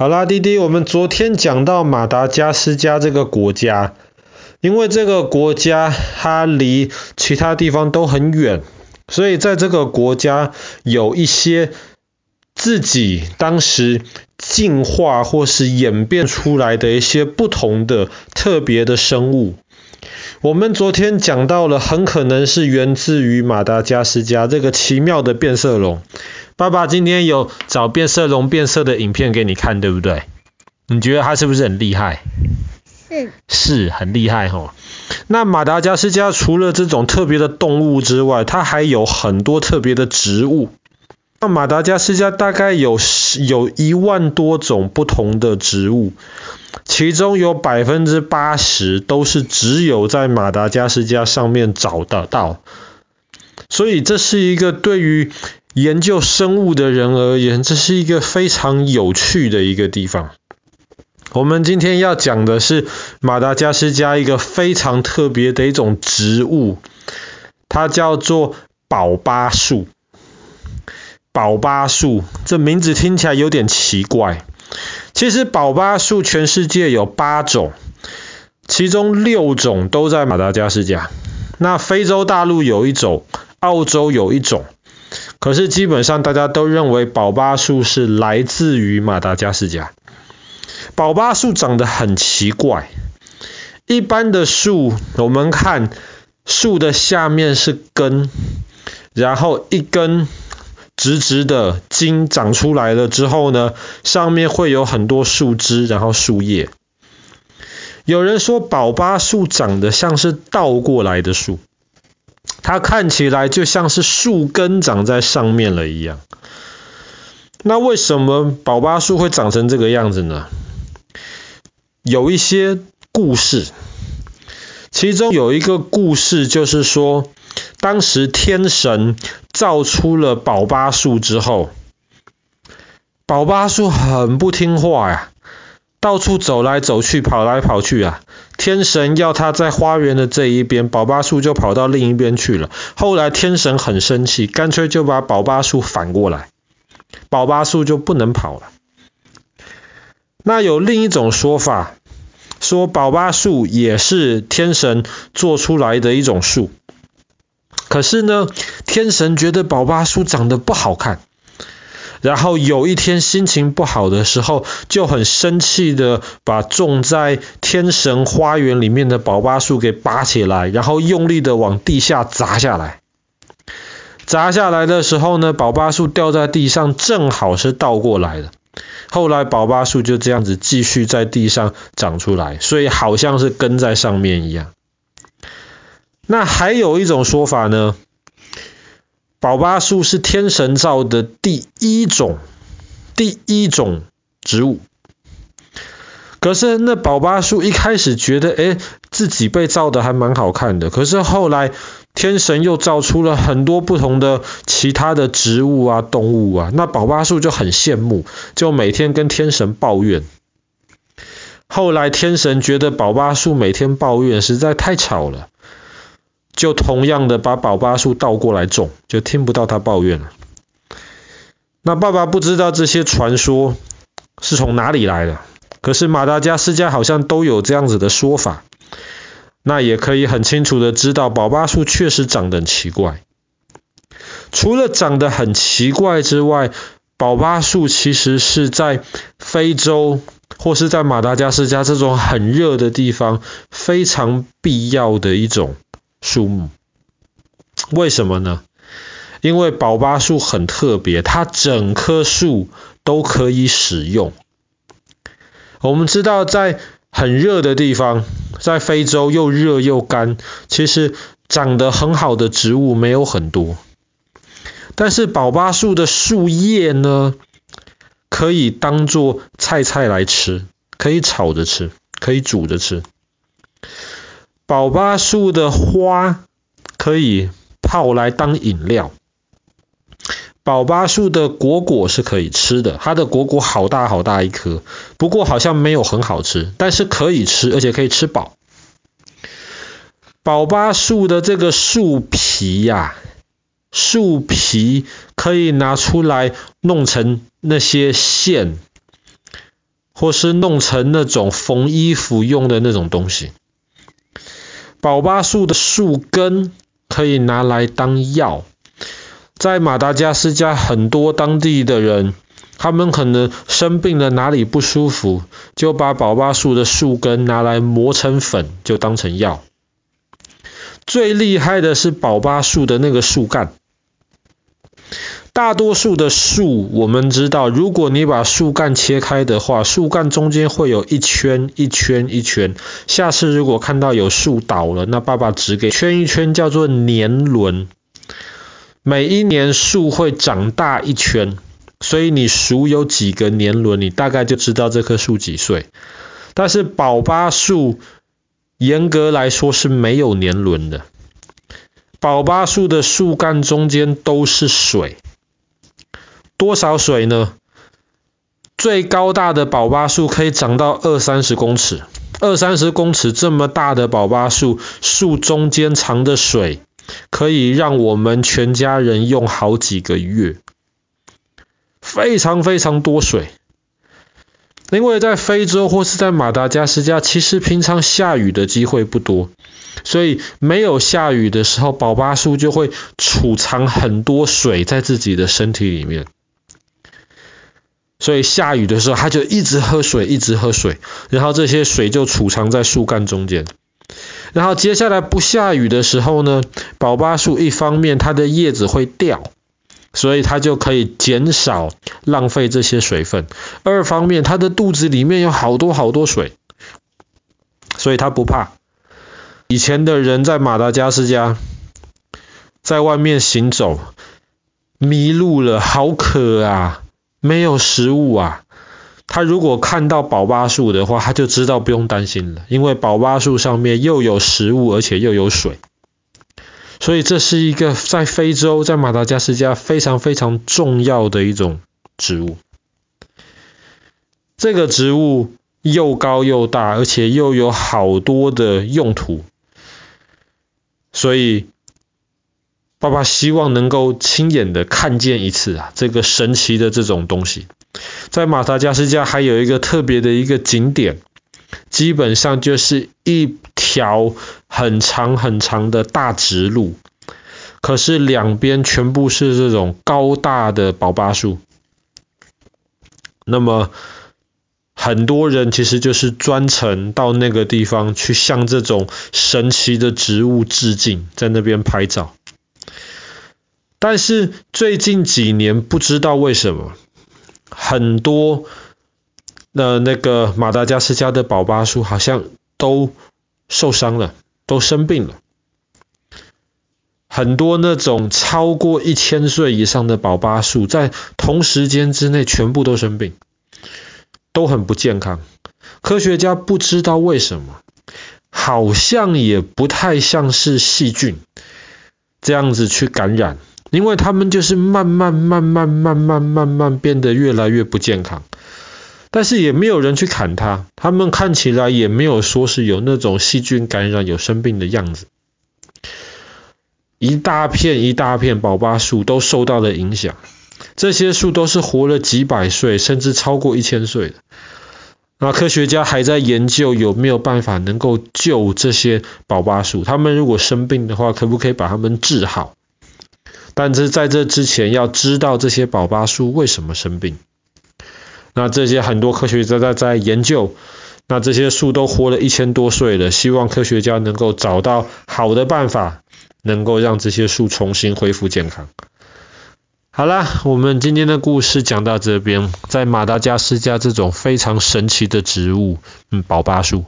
好啦，弟弟，我们昨天讲到马达加斯加这个国家，因为这个国家它离其他地方都很远，所以在这个国家有一些自己当时进化或是演变出来的一些不同的特别的生物。我们昨天讲到了，很可能是源自于马达加斯加这个奇妙的变色龙。爸爸今天有找变色龙变色的影片给你看，对不对？你觉得它是不是很厉害？是，是很厉害吼。那马达加斯加除了这种特别的动物之外，它还有很多特别的植物。那马达加斯加大概有有一万多种不同的植物，其中有百分之八十都是只有在马达加斯加上面找得到。所以这是一个对于研究生物的人而言，这是一个非常有趣的一个地方。我们今天要讲的是马达加斯加一个非常特别的一种植物，它叫做宝巴树。宝巴树，这名字听起来有点奇怪。其实宝巴树全世界有八种，其中六种都在马达加斯加。那非洲大陆有一种，澳洲有一种。可是基本上大家都认为宝巴树是来自于马达加斯加。宝巴树长得很奇怪，一般的树我们看树的下面是根，然后一根直直的茎长出来了之后呢，上面会有很多树枝，然后树叶。有人说宝巴树长得像是倒过来的树。它看起来就像是树根长在上面了一样。那为什么宝巴树会长成这个样子呢？有一些故事，其中有一个故事就是说，当时天神造出了宝巴树之后，宝巴树很不听话呀。到处走来走去，跑来跑去啊！天神要他在花园的这一边，宝巴树就跑到另一边去了。后来天神很生气，干脆就把宝巴树反过来，宝巴树就不能跑了。那有另一种说法，说宝巴树也是天神做出来的一种树，可是呢，天神觉得宝巴树长得不好看。然后有一天心情不好的时候，就很生气的把种在天神花园里面的宝巴树给拔起来，然后用力的往地下砸下来。砸下来的时候呢，宝巴树掉在地上，正好是倒过来的。后来宝巴树就这样子继续在地上长出来，所以好像是根在上面一样。那还有一种说法呢？宝巴树是天神造的第一种，第一种植物。可是那宝巴树一开始觉得，诶，自己被造的还蛮好看的。可是后来天神又造出了很多不同的其他的植物啊、动物啊，那宝巴树就很羡慕，就每天跟天神抱怨。后来天神觉得宝巴树每天抱怨实在太吵了。就同样的把宝巴树倒过来种，就听不到他抱怨了。那爸爸不知道这些传说是从哪里来的，可是马达加斯加好像都有这样子的说法。那也可以很清楚的知道，宝巴树确实长得很奇怪。除了长得很奇怪之外，宝巴树其实是在非洲或是在马达加斯加这种很热的地方非常必要的一种。树木，为什么呢？因为宝巴树很特别，它整棵树都可以使用。我们知道，在很热的地方，在非洲又热又干，其实长得很好的植物没有很多。但是宝巴树的树叶呢，可以当做菜菜来吃，可以炒着吃，可以煮着吃。宝巴树的花可以泡来当饮料，宝巴树的果果是可以吃的，它的果果好大好大一颗，不过好像没有很好吃，但是可以吃，而且可以吃饱。宝巴树的这个树皮呀，树皮可以拿出来弄成那些线，或是弄成那种缝衣服用的那种东西。宝巴树的树根可以拿来当药，在马达加斯加很多当地的人，他们可能生病了，哪里不舒服，就把宝巴树的树根拿来磨成粉，就当成药。最厉害的是宝巴树的那个树干。大多数的树，我们知道，如果你把树干切开的话，树干中间会有一圈一圈一圈。下次如果看到有树倒了，那爸爸指给圈一圈，叫做年轮。每一年树会长大一圈，所以你数有几个年轮，你大概就知道这棵树几岁。但是宝巴树严格来说是没有年轮的，宝巴树的树干中间都是水。多少水呢？最高大的宝巴树可以长到二三十公尺，二三十公尺这么大的宝巴树，树中间藏的水可以让我们全家人用好几个月，非常非常多水。因为在非洲或是在马达加斯加，其实平常下雨的机会不多，所以没有下雨的时候，宝巴树就会储藏很多水在自己的身体里面。所以下雨的时候，它就一直喝水，一直喝水，然后这些水就储藏在树干中间。然后接下来不下雨的时候呢，宝巴树一方面它的叶子会掉，所以它就可以减少浪费这些水分；二方面它的肚子里面有好多好多水，所以它不怕。以前的人在马达加斯加，在外面行走，迷路了，好渴啊！没有食物啊，他如果看到宝巴树的话，他就知道不用担心了，因为宝巴树上面又有食物，而且又有水，所以这是一个在非洲，在马达加斯加非常非常重要的一种植物。这个植物又高又大，而且又有好多的用途，所以。爸爸希望能够亲眼的看见一次啊，这个神奇的这种东西。在马达加斯加还有一个特别的一个景点，基本上就是一条很长很长的大直路，可是两边全部是这种高大的宝巴树。那么很多人其实就是专程到那个地方去向这种神奇的植物致敬，在那边拍照。但是最近几年不知道为什么，很多的那个马达加斯加的宝巴树好像都受伤了，都生病了。很多那种超过一千岁以上的宝巴树，在同时间之内全部都生病，都很不健康。科学家不知道为什么，好像也不太像是细菌这样子去感染。因为他们就是慢慢、慢慢、慢慢、慢慢变得越来越不健康，但是也没有人去砍它，他们看起来也没有说是有那种细菌感染、有生病的样子。一大片一大片宝巴树都受到了影响，这些树都是活了几百岁，甚至超过一千岁的。那科学家还在研究有没有办法能够救这些宝巴树，他们如果生病的话，可不可以把他们治好？但是在这之前，要知道这些宝巴树为什么生病。那这些很多科学家在在研究。那这些树都活了一千多岁了，希望科学家能够找到好的办法，能够让这些树重新恢复健康。好啦，我们今天的故事讲到这边，在马达加斯加这种非常神奇的植物，嗯，宝巴树。